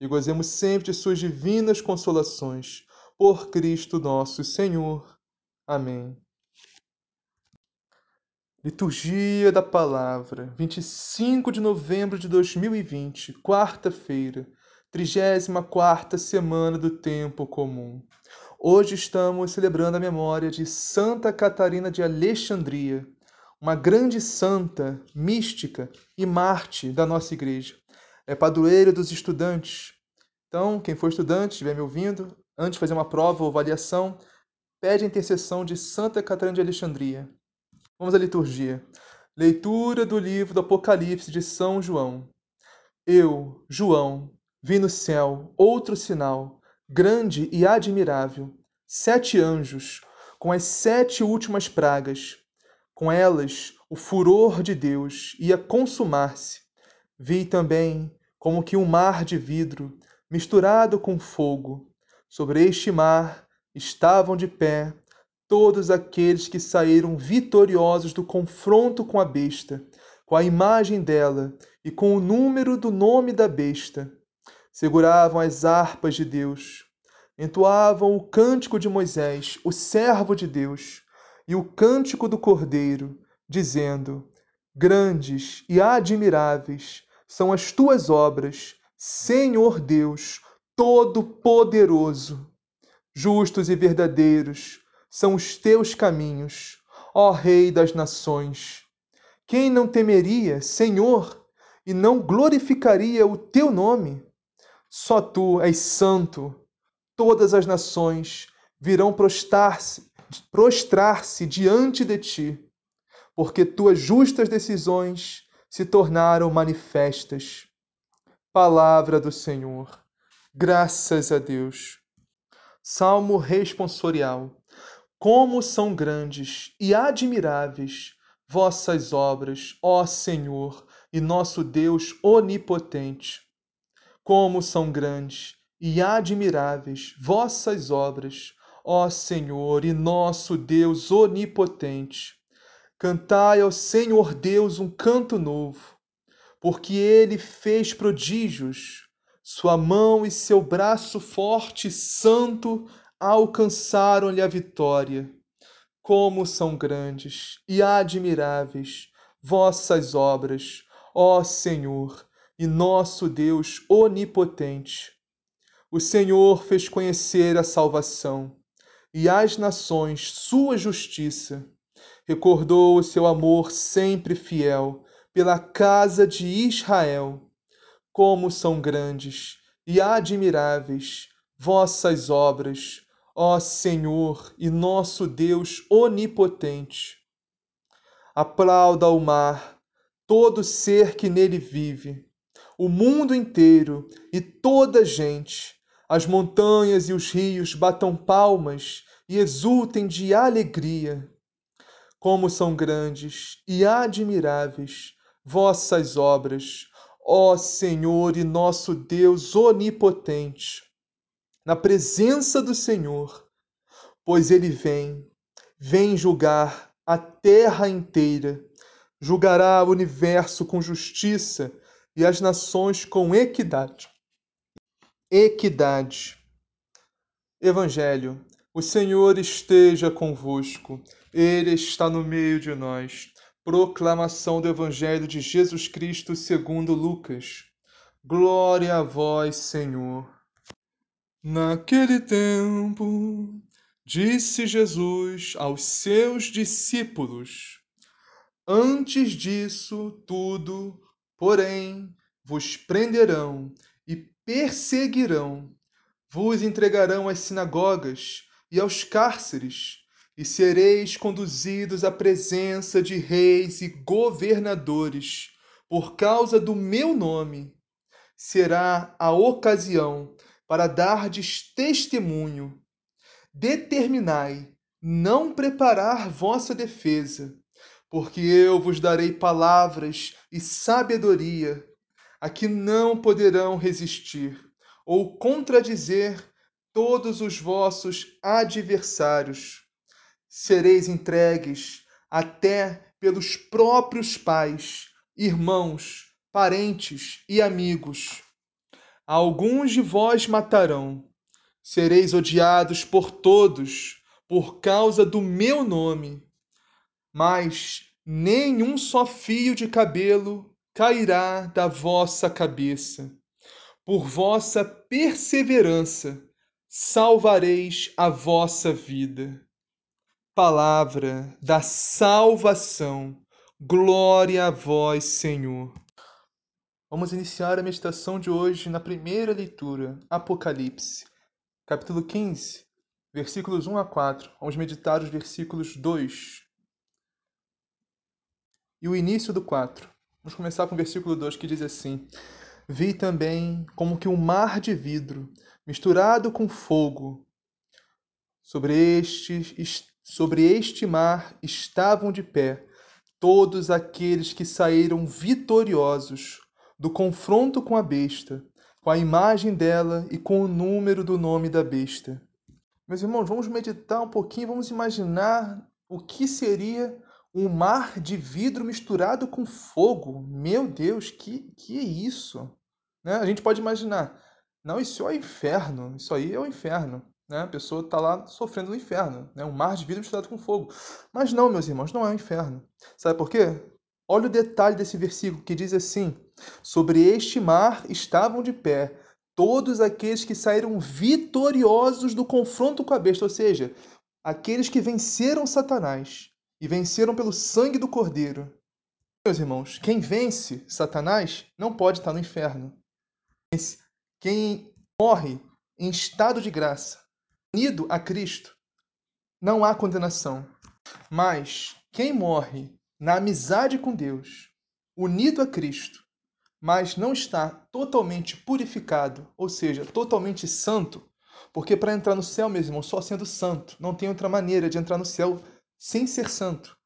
e gozemos sempre de suas divinas consolações. Por Cristo nosso Senhor. Amém. Liturgia da Palavra, 25 de novembro de 2020, quarta-feira, 34 semana do Tempo Comum. Hoje estamos celebrando a memória de Santa Catarina de Alexandria, uma grande santa, mística e mártir da nossa igreja é padroeira dos estudantes. Então, quem for estudante, estiver me ouvindo, antes de fazer uma prova ou avaliação, pede a intercessão de Santa Catarina de Alexandria. Vamos à liturgia. Leitura do livro do Apocalipse de São João. Eu, João, vi no céu outro sinal, grande e admirável: sete anjos, com as sete últimas pragas. Com elas, o furor de Deus ia consumar-se. Vi também como que um mar de vidro misturado com fogo. Sobre este mar estavam de pé todos aqueles que saíram vitoriosos do confronto com a besta, com a imagem dela e com o número do nome da besta. Seguravam as harpas de Deus, entoavam o cântico de Moisés, o servo de Deus, e o cântico do Cordeiro, dizendo: Grandes e admiráveis são as tuas obras, Senhor Deus Todo-Poderoso. Justos e verdadeiros são os teus caminhos, ó Rei das nações. Quem não temeria, Senhor, e não glorificaria o teu nome? Só tu és santo. Todas as nações virão prostrar-se prostrar-se diante de ti, porque tuas justas decisões se tornaram manifestas. Palavra do Senhor. Graças a Deus. Salmo responsorial. Como são grandes e admiráveis vossas obras, ó Senhor e nosso Deus onipotente. Como são grandes e admiráveis vossas obras, ó Senhor e nosso Deus onipotente. Cantai ao Senhor Deus um canto novo, porque ele fez prodígios. Sua mão e seu braço forte e santo alcançaram-lhe a vitória. Como são grandes e admiráveis vossas obras, ó Senhor e nosso Deus onipotente. O Senhor fez conhecer a salvação e às nações sua justiça recordou o seu amor sempre fiel pela casa de Israel. Como são grandes e admiráveis vossas obras, ó Senhor e nosso Deus onipotente. Aplauda o mar, todo ser que nele vive, o mundo inteiro e toda gente, as montanhas e os rios batam palmas e exultem de alegria como são grandes e admiráveis vossas obras, ó Senhor e nosso Deus onipotente. Na presença do Senhor, pois ele vem, vem julgar a terra inteira, julgará o universo com justiça e as nações com equidade. Equidade. Evangelho. O Senhor esteja convosco. Ele está no meio de nós. Proclamação do Evangelho de Jesus Cristo segundo Lucas. Glória a vós, Senhor. Naquele tempo, disse Jesus aos seus discípulos: Antes disso tudo, porém, vos prenderão e perseguirão, vos entregarão às sinagogas e aos cárceres, e sereis conduzidos à presença de reis e governadores, por causa do meu nome. Será a ocasião para dardes testemunho. Determinai não preparar vossa defesa, porque eu vos darei palavras e sabedoria a que não poderão resistir ou contradizer todos os vossos adversários. Sereis entregues até pelos próprios pais, irmãos, parentes e amigos Alguns de vós matarão. Sereis odiados por todos por causa do meu nome. Mas nenhum só fio de cabelo cairá da vossa cabeça. Por vossa perseverança salvareis a vossa vida. Palavra da salvação. Glória a vós, Senhor. Vamos iniciar a meditação de hoje na primeira leitura, Apocalipse, capítulo 15, versículos 1 a 4. Vamos meditar os versículos 2 e o início do 4. Vamos começar com o versículo 2 que diz assim: Vi também como que um mar de vidro misturado com fogo. Sobre este, sobre este mar estavam de pé todos aqueles que saíram vitoriosos do confronto com a besta, com a imagem dela e com o número do nome da besta. Meus irmãos, vamos meditar um pouquinho, vamos imaginar o que seria um mar de vidro misturado com fogo. Meu Deus, que, que é isso? Né? A gente pode imaginar, não, isso é o inferno, isso aí é o inferno. Né? A pessoa está lá sofrendo no inferno, né? um mar de vidro misturado com fogo. Mas não, meus irmãos, não é o inferno. Sabe por quê? Olha o detalhe desse versículo que diz assim: Sobre este mar estavam de pé todos aqueles que saíram vitoriosos do confronto com a besta, ou seja, aqueles que venceram Satanás e venceram pelo sangue do Cordeiro. Meus irmãos, quem vence Satanás não pode estar no inferno. Quem morre em estado de graça, unido a Cristo, não há condenação. Mas quem morre na amizade com Deus, unido a Cristo, mas não está totalmente purificado, ou seja, totalmente santo, porque para entrar no céu, meus irmãos, só sendo santo, não tem outra maneira de entrar no céu sem ser santo.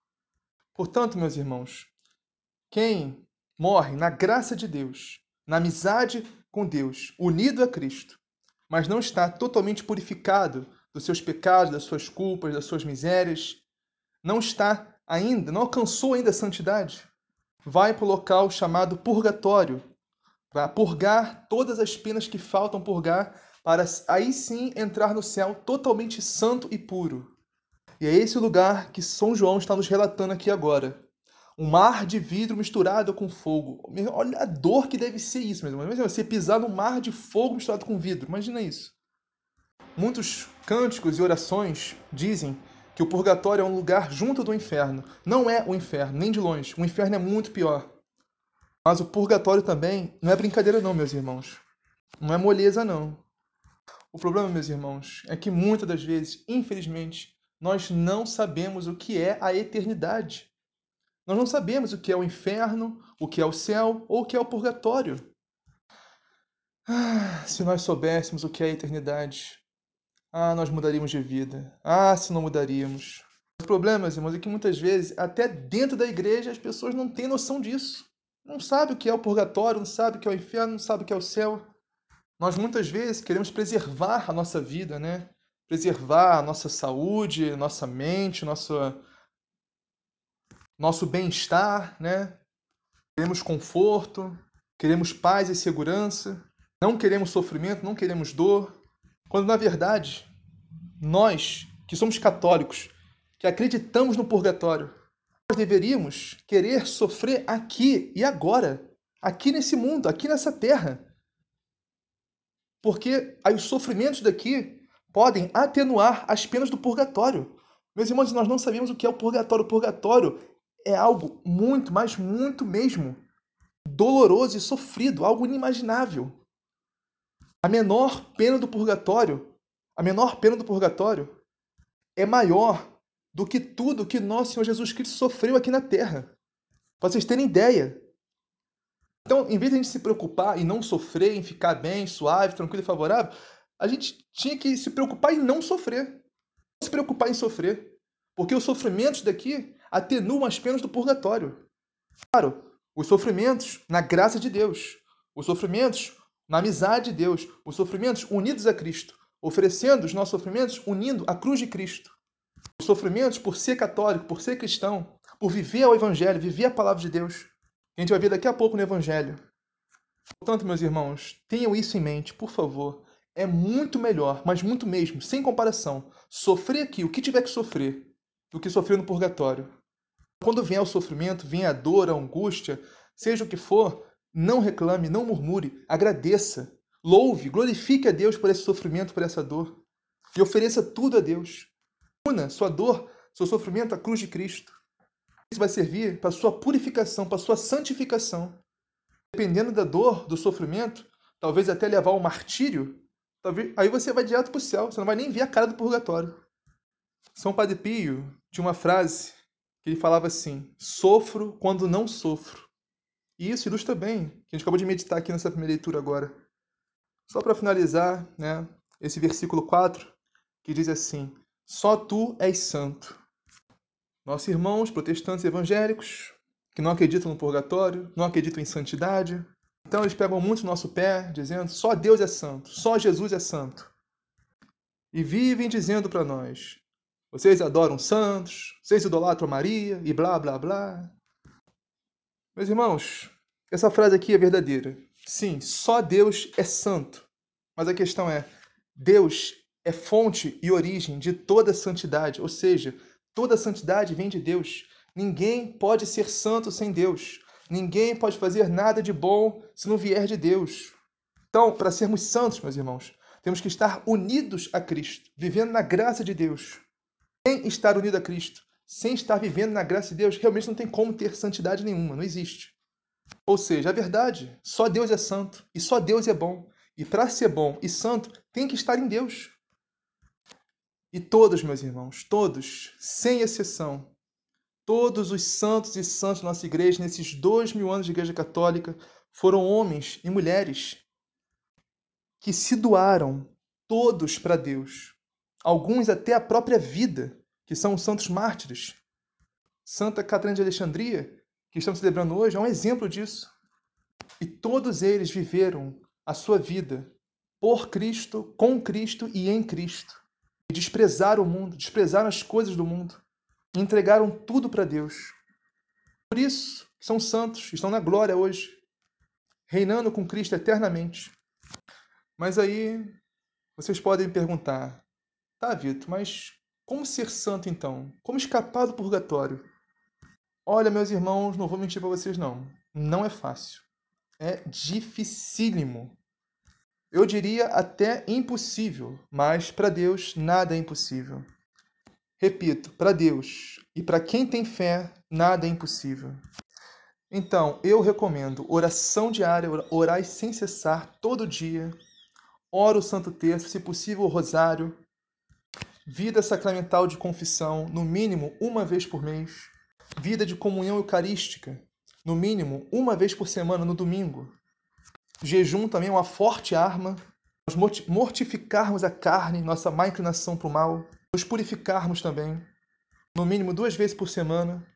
Portanto, meus irmãos, quem morre na graça de Deus, na amizade com Deus, unido a Cristo, mas não está totalmente purificado dos seus pecados, das suas culpas, das suas misérias, não está ainda, não alcançou ainda a santidade, vai para o local chamado purgatório, para purgar todas as penas que faltam purgar, para aí sim entrar no céu totalmente santo e puro. E é esse lugar que São João está nos relatando aqui agora. Um mar de vidro misturado com fogo. Olha a dor que deve ser isso, mesmo. Imagina você pisar num mar de fogo misturado com vidro. Imagina isso. Muitos cânticos e orações dizem que o purgatório é um lugar junto do inferno. Não é o inferno, nem de longe. O inferno é muito pior. Mas o purgatório também não é brincadeira não, meus irmãos. Não é moleza não. O problema, meus irmãos, é que muitas das vezes, infelizmente, nós não sabemos o que é a eternidade. Nós não sabemos o que é o inferno, o que é o céu ou o que é o purgatório. Ah, se nós soubéssemos o que é a eternidade, ah, nós mudaríamos de vida. Ah, se não mudaríamos. O problema, irmãos, é que muitas vezes, até dentro da igreja, as pessoas não têm noção disso. Não sabem o que é o purgatório, não sabem o que é o inferno, não sabem o que é o céu. Nós muitas vezes queremos preservar a nossa vida, né? preservar a nossa saúde, nossa mente, nosso, nosso bem-estar, né? Queremos conforto, queremos paz e segurança, não queremos sofrimento, não queremos dor, quando na verdade nós, que somos católicos, que acreditamos no purgatório, nós deveríamos querer sofrer aqui e agora, aqui nesse mundo, aqui nessa terra. Porque aí os sofrimentos daqui podem atenuar as penas do purgatório. Meus irmãos, nós não sabemos o que é o purgatório. O purgatório é algo muito, mas muito mesmo doloroso e sofrido, algo inimaginável. A menor pena do purgatório, a menor pena do purgatório é maior do que tudo que nosso Senhor Jesus Cristo sofreu aqui na terra. Para vocês terem ideia. Então, em vez de a gente se preocupar em não sofrer, em ficar bem, suave, tranquilo e favorável, a gente tinha que se preocupar em não sofrer. Não se preocupar em sofrer. Porque os sofrimentos daqui atenuam as penas do purgatório. Claro, os sofrimentos na graça de Deus. Os sofrimentos na amizade de Deus. Os sofrimentos unidos a Cristo. Oferecendo os nossos sofrimentos unindo a cruz de Cristo. Os sofrimentos por ser católico, por ser cristão, por viver o Evangelho, viver a palavra de Deus. A gente vai ver daqui a pouco no Evangelho. Portanto, meus irmãos, tenham isso em mente, por favor. É muito melhor, mas muito mesmo, sem comparação, sofrer aqui o que tiver que sofrer, do que sofrer no purgatório. Quando vier o sofrimento, vier a dor, a angústia, seja o que for, não reclame, não murmure, agradeça, louve, glorifique a Deus por esse sofrimento, por essa dor. E ofereça tudo a Deus. Una sua dor, seu sofrimento à cruz de Cristo. Isso vai servir para sua purificação, para sua santificação. Dependendo da dor, do sofrimento, talvez até levar ao martírio, talvez, aí você vai direto para o céu, você não vai nem ver a cara do purgatório. São Padre Pio tinha uma frase que ele falava assim: sofro quando não sofro. E isso ilustra bem, que a gente acabou de meditar aqui nessa primeira leitura agora. Só para finalizar, né, esse versículo 4, que diz assim: Só tu és santo. Nossos irmãos protestantes evangélicos, que não acreditam no purgatório, não acreditam em santidade, então eles pegam muito no nosso pé, dizendo: só Deus é santo, só Jesus é santo. E vivem dizendo para nós: vocês adoram santos, vocês idolatram Maria e blá blá blá. Meus irmãos, essa frase aqui é verdadeira. Sim, só Deus é santo. Mas a questão é: Deus é fonte e origem de toda santidade, ou seja, toda santidade vem de Deus. Ninguém pode ser santo sem Deus. Ninguém pode fazer nada de bom se não vier de Deus. Então, para sermos santos, meus irmãos, temos que estar unidos a Cristo, vivendo na graça de Deus. Sem estar unido a Cristo, sem estar vivendo na graça de Deus, realmente não tem como ter santidade nenhuma, não existe. Ou seja, a verdade, só Deus é santo e só Deus é bom. E para ser bom e santo, tem que estar em Deus. E todos, meus irmãos, todos, sem exceção, todos os santos e santos da nossa igreja, nesses dois mil anos de igreja católica, foram homens e mulheres que se doaram todos para Deus alguns até a própria vida, que são os santos mártires. Santa Catarina de Alexandria, que estamos celebrando hoje, é um exemplo disso. E todos eles viveram a sua vida por Cristo, com Cristo e em Cristo. E desprezaram o mundo, desprezaram as coisas do mundo. Entregaram tudo para Deus. Por isso, são santos, estão na glória hoje, reinando com Cristo eternamente. Mas aí vocês podem perguntar: Tá, Vitor, mas como ser santo então? Como escapar do purgatório? Olha, meus irmãos, não vou mentir para vocês não. Não é fácil. É dificílimo. Eu diria até impossível, mas para Deus nada é impossível. Repito, para Deus e para quem tem fé, nada é impossível. Então, eu recomendo oração diária, orar sem cessar todo dia. Ora o Santo Terço, se possível o rosário, vida sacramental de confissão, no mínimo uma vez por mês, vida de comunhão eucarística, no mínimo uma vez por semana no domingo. Jejum também é uma forte arma, nós mortificarmos a carne, nossa má inclinação para o mal, nos purificarmos também, no mínimo duas vezes por semana.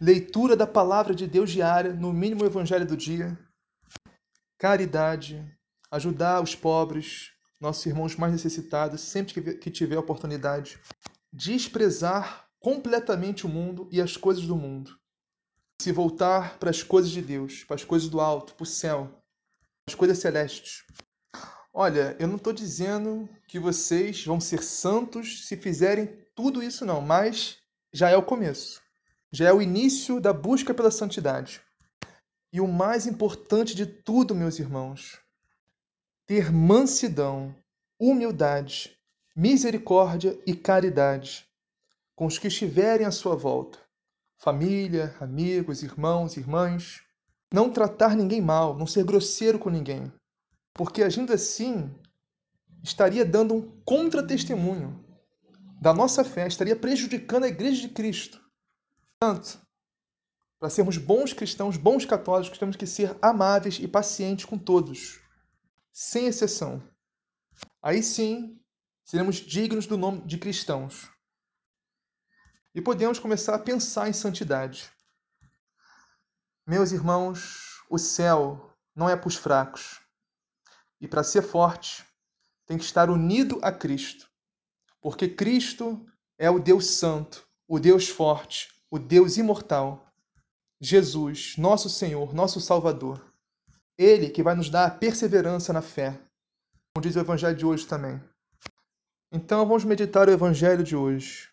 Leitura da palavra de Deus diária, no mínimo o evangelho do dia. Caridade, ajudar os pobres, nossos irmãos mais necessitados, sempre que tiver oportunidade, desprezar completamente o mundo e as coisas do mundo. Se voltar para as coisas de Deus, para as coisas do alto, para o céu, as coisas celestes. Olha, eu não estou dizendo que vocês vão ser santos se fizerem tudo isso, não, mas já é o começo. Já é o início da busca pela santidade. E o mais importante de tudo, meus irmãos, ter mansidão, humildade, misericórdia e caridade com os que estiverem à sua volta, família, amigos, irmãos, irmãs. Não tratar ninguém mal, não ser grosseiro com ninguém, porque agindo assim estaria dando um contra-testemunho da nossa fé, estaria prejudicando a Igreja de Cristo. Portanto, para sermos bons cristãos, bons católicos, temos que ser amáveis e pacientes com todos, sem exceção. Aí sim, seremos dignos do nome de cristãos. E podemos começar a pensar em santidade. Meus irmãos, o céu não é para os fracos. E para ser forte, tem que estar unido a Cristo. Porque Cristo é o Deus Santo, o Deus forte, o Deus imortal. Jesus, nosso Senhor, nosso Salvador. Ele que vai nos dar a perseverança na fé, como diz o Evangelho de hoje também. Então vamos meditar o Evangelho de hoje,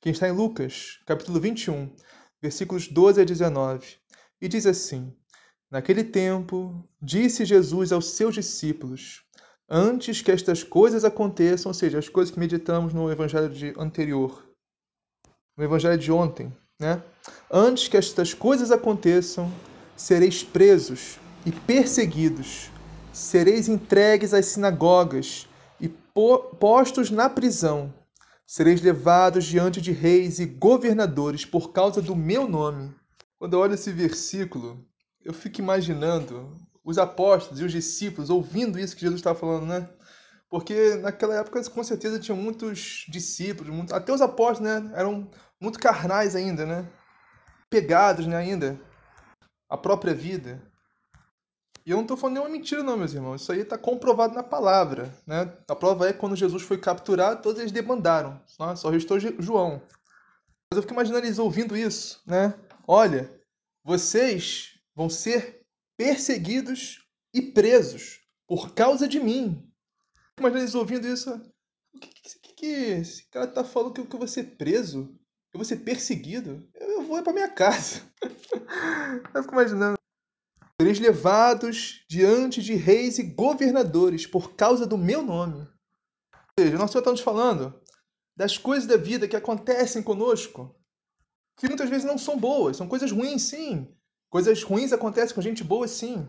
que está em Lucas, capítulo 21, versículos 12 a 19, e diz assim: Naquele tempo, disse Jesus aos seus discípulos: Antes que estas coisas aconteçam, ou seja, as coisas que meditamos no Evangelho de anterior, no Evangelho de ontem, né? Antes que estas coisas aconteçam, sereis presos e perseguidos, sereis entregues às sinagogas e postos na prisão. Sereis levados diante de reis e governadores por causa do meu nome. Quando eu olho esse versículo, eu fico imaginando os apóstolos e os discípulos ouvindo isso que Jesus estava falando, né? Porque naquela época, com certeza, tinha muitos discípulos, até os apóstolos, né? Eram muito carnais ainda, né? Pegados né, ainda. A própria vida. E eu não estou falando nenhuma mentira, não, meus irmãos. Isso aí está comprovado na palavra. Né? A prova é que quando Jesus foi capturado, todos eles debandaram. Né? Só restou João. Mas eu fico imaginando eles ouvindo isso. Né? Olha, vocês vão ser perseguidos e presos por causa de mim. Imagina eles ouvindo isso. O que, que, que esse cara está falando que eu vou ser preso? Eu vou ser perseguido? Eu vou para minha casa. eu fico imaginando. Sereis levados diante de reis e governadores por causa do meu nome. Ou seja, nós só estamos falando das coisas da vida que acontecem conosco, que muitas vezes não são boas, são coisas ruins, sim. Coisas ruins acontecem com gente boa, sim.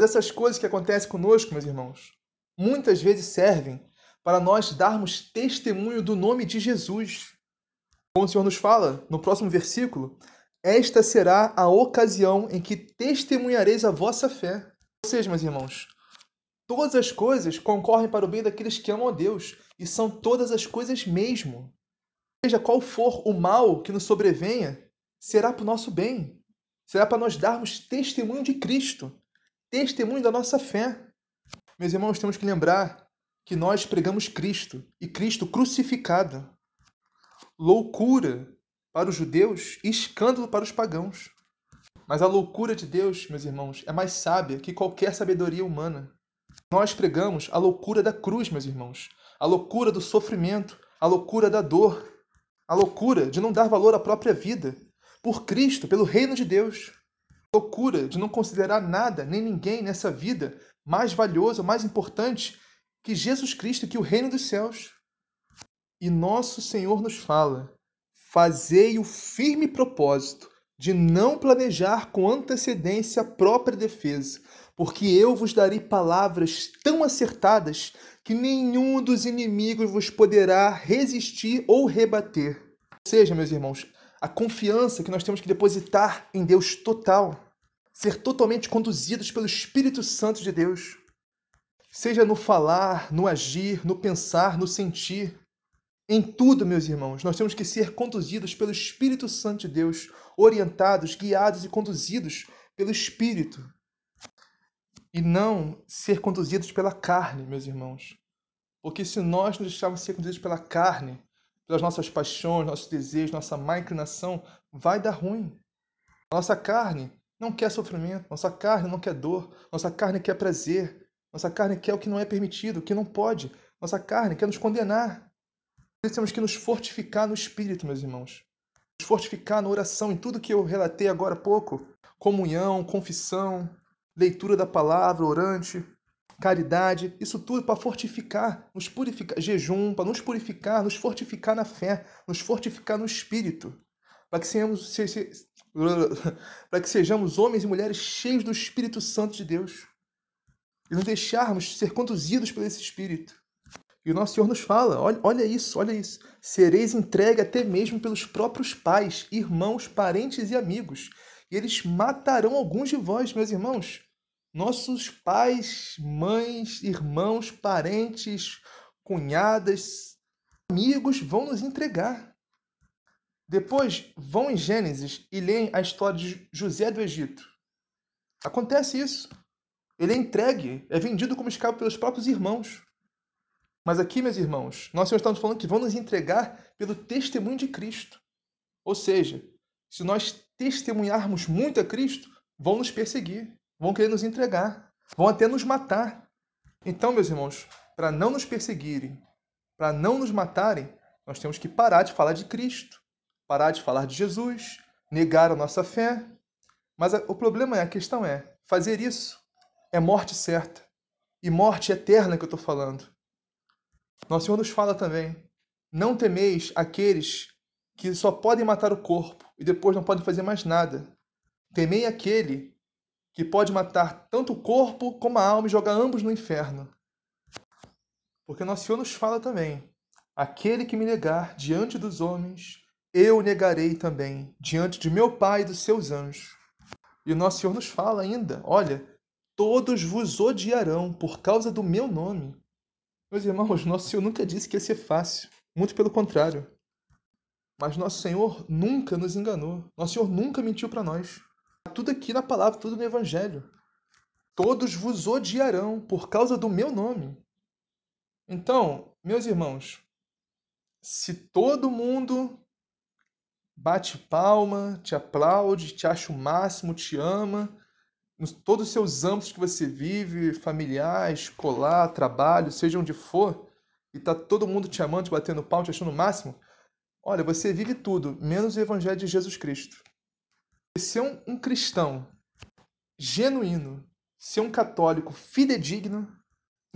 Essas coisas que acontecem conosco, meus irmãos, muitas vezes servem para nós darmos testemunho do nome de Jesus. Como o Senhor nos fala no próximo versículo, esta será a ocasião em que testemunhareis a vossa fé. Ou seja, meus irmãos, todas as coisas concorrem para o bem daqueles que amam a Deus, e são todas as coisas mesmo. Seja qual for o mal que nos sobrevenha, será para o nosso bem. Será para nós darmos testemunho de Cristo, testemunho da nossa fé. Meus irmãos, temos que lembrar que nós pregamos Cristo e Cristo crucificado loucura para os judeus e escândalo para os pagãos. Mas a loucura de Deus, meus irmãos, é mais sábia que qualquer sabedoria humana. Nós pregamos a loucura da cruz, meus irmãos, a loucura do sofrimento, a loucura da dor, a loucura de não dar valor à própria vida, por Cristo, pelo reino de Deus. A loucura de não considerar nada nem ninguém nessa vida mais valioso, mais importante que Jesus Cristo, que o reino dos céus. E nosso Senhor nos fala: fazei o firme propósito de não planejar com antecedência a própria defesa, porque eu vos darei palavras tão acertadas que nenhum dos inimigos vos poderá resistir ou rebater. Ou seja, meus irmãos, a confiança que nós temos que depositar em Deus total, ser totalmente conduzidos pelo Espírito Santo de Deus, seja no falar, no agir, no pensar, no sentir, em tudo, meus irmãos, nós temos que ser conduzidos pelo Espírito Santo de Deus, orientados, guiados e conduzidos pelo Espírito. E não ser conduzidos pela carne, meus irmãos. Porque se nós nos deixarmos ser conduzidos pela carne, pelas nossas paixões, nossos desejos, nossa má inclinação, vai dar ruim. Nossa carne não quer sofrimento, nossa carne não quer dor, nossa carne quer prazer, nossa carne quer o que não é permitido, o que não pode, nossa carne quer nos condenar. Isso temos que nos fortificar no espírito, meus irmãos. Nos fortificar na oração, em tudo que eu relatei agora há pouco: comunhão, confissão, leitura da palavra, orante, caridade, isso tudo para fortificar, nos purificar, jejum, para nos purificar, nos fortificar na fé, nos fortificar no espírito, para que sejamos, se, se, para que sejamos homens e mulheres cheios do Espírito Santo de Deus e nos deixarmos ser conduzidos por esse Espírito. E o nosso Senhor nos fala: olha, olha isso, olha isso. Sereis entregue até mesmo pelos próprios pais, irmãos, parentes e amigos, e eles matarão alguns de vós, meus irmãos nossos pais, mães, irmãos, parentes, cunhadas, amigos vão nos entregar. Depois vão em Gênesis e leem a história de José do Egito. Acontece isso. Ele é entregue, é vendido como escravo pelos próprios irmãos. Mas aqui, meus irmãos, nós estamos falando que vão nos entregar pelo testemunho de Cristo. Ou seja, se nós testemunharmos muito a Cristo, vão nos perseguir vão querer nos entregar, vão até nos matar. Então, meus irmãos, para não nos perseguirem, para não nos matarem, nós temos que parar de falar de Cristo, parar de falar de Jesus, negar a nossa fé. Mas o problema é, a questão é, fazer isso é morte certa. E morte eterna que eu estou falando. Nosso Senhor nos fala também: não temeis aqueles que só podem matar o corpo e depois não podem fazer mais nada. Temei aquele que pode matar tanto o corpo como a alma e jogar ambos no inferno. Porque nosso Senhor nos fala também: aquele que me negar diante dos homens, eu negarei também diante de meu Pai e dos seus anjos. E nosso Senhor nos fala ainda: olha, todos vos odiarão por causa do meu nome. Meus irmãos, nosso Senhor nunca disse que ia ser fácil, muito pelo contrário. Mas nosso Senhor nunca nos enganou, nosso Senhor nunca mentiu para nós. Tudo aqui na palavra, tudo no Evangelho. Todos vos odiarão por causa do meu nome. Então, meus irmãos, se todo mundo bate palma, te aplaude, te acha o máximo, te ama, nos todos os seus âmbitos que você vive, familiar, escolar, trabalho, seja onde for, e tá todo mundo te amando, te batendo palma, te achando o máximo, olha, você vive tudo, menos o evangelho de Jesus Cristo ser um, um cristão genuíno, ser um católico fidedigno,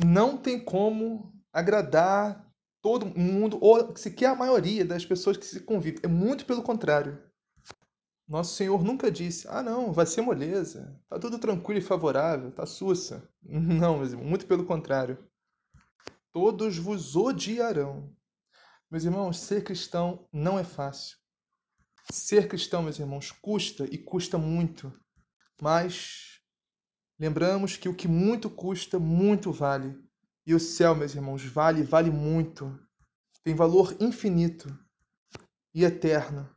não tem como agradar todo mundo, ou sequer a maioria das pessoas que se convivem. É muito pelo contrário. Nosso Senhor nunca disse, ah não, vai ser moleza, tá tudo tranquilo e favorável, tá sussa. Não, meus irmãos, muito pelo contrário. Todos vos odiarão. Meus irmãos, ser cristão não é fácil. Ser cristão, meus irmãos, custa e custa muito, mas lembramos que o que muito custa, muito vale. E o céu, meus irmãos, vale, vale muito. Tem valor infinito e eterno.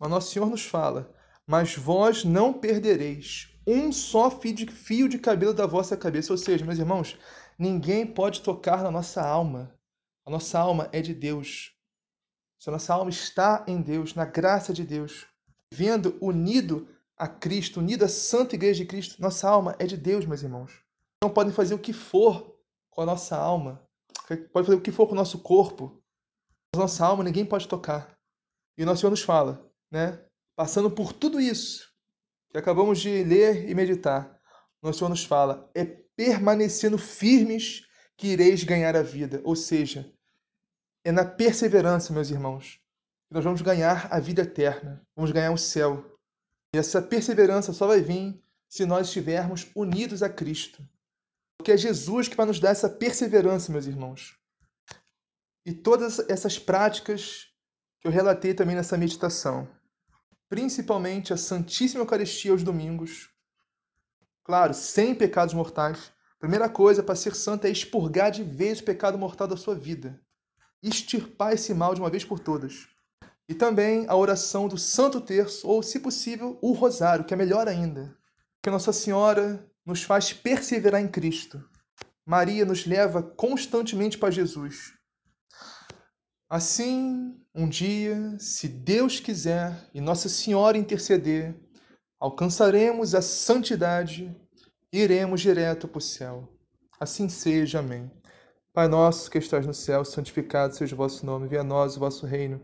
Mas nosso Senhor nos fala: Mas vós não perdereis um só fio de cabelo da vossa cabeça. Ou seja, meus irmãos, ninguém pode tocar na nossa alma. A nossa alma é de Deus. Se a nossa alma está em Deus, na graça de Deus, vivendo unido a Cristo, unido à Santa Igreja de Cristo, nossa alma é de Deus, meus irmãos. Não podem fazer o que for com a nossa alma, pode fazer o que for com o nosso corpo, mas nossa alma ninguém pode tocar. E o nosso Senhor nos fala, né? Passando por tudo isso que acabamos de ler e meditar, nosso Senhor nos fala, é permanecendo firmes que ireis ganhar a vida. Ou seja, é na perseverança, meus irmãos, que nós vamos ganhar a vida eterna, vamos ganhar o céu. E essa perseverança só vai vir se nós estivermos unidos a Cristo. Porque é Jesus que vai nos dar essa perseverança, meus irmãos. E todas essas práticas que eu relatei também nessa meditação, principalmente a Santíssima Eucaristia aos domingos, claro, sem pecados mortais. primeira coisa para ser santo é expurgar de vez o pecado mortal da sua vida extirpar esse mal de uma vez por todas. E também a oração do Santo Terço, ou, se possível, o Rosário, que é melhor ainda. Que Nossa Senhora nos faz perseverar em Cristo. Maria nos leva constantemente para Jesus. Assim, um dia, se Deus quiser e Nossa Senhora interceder, alcançaremos a santidade e iremos direto para o céu. Assim seja. Amém. Pai nosso que estás no céu, santificado seja o vosso nome, venha a nós o vosso reino.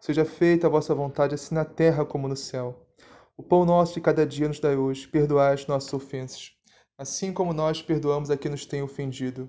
Seja feita a vossa vontade, assim na terra como no céu. O pão nosso de cada dia nos dai hoje, perdoai as nossas ofensas, assim como nós perdoamos a quem nos tem ofendido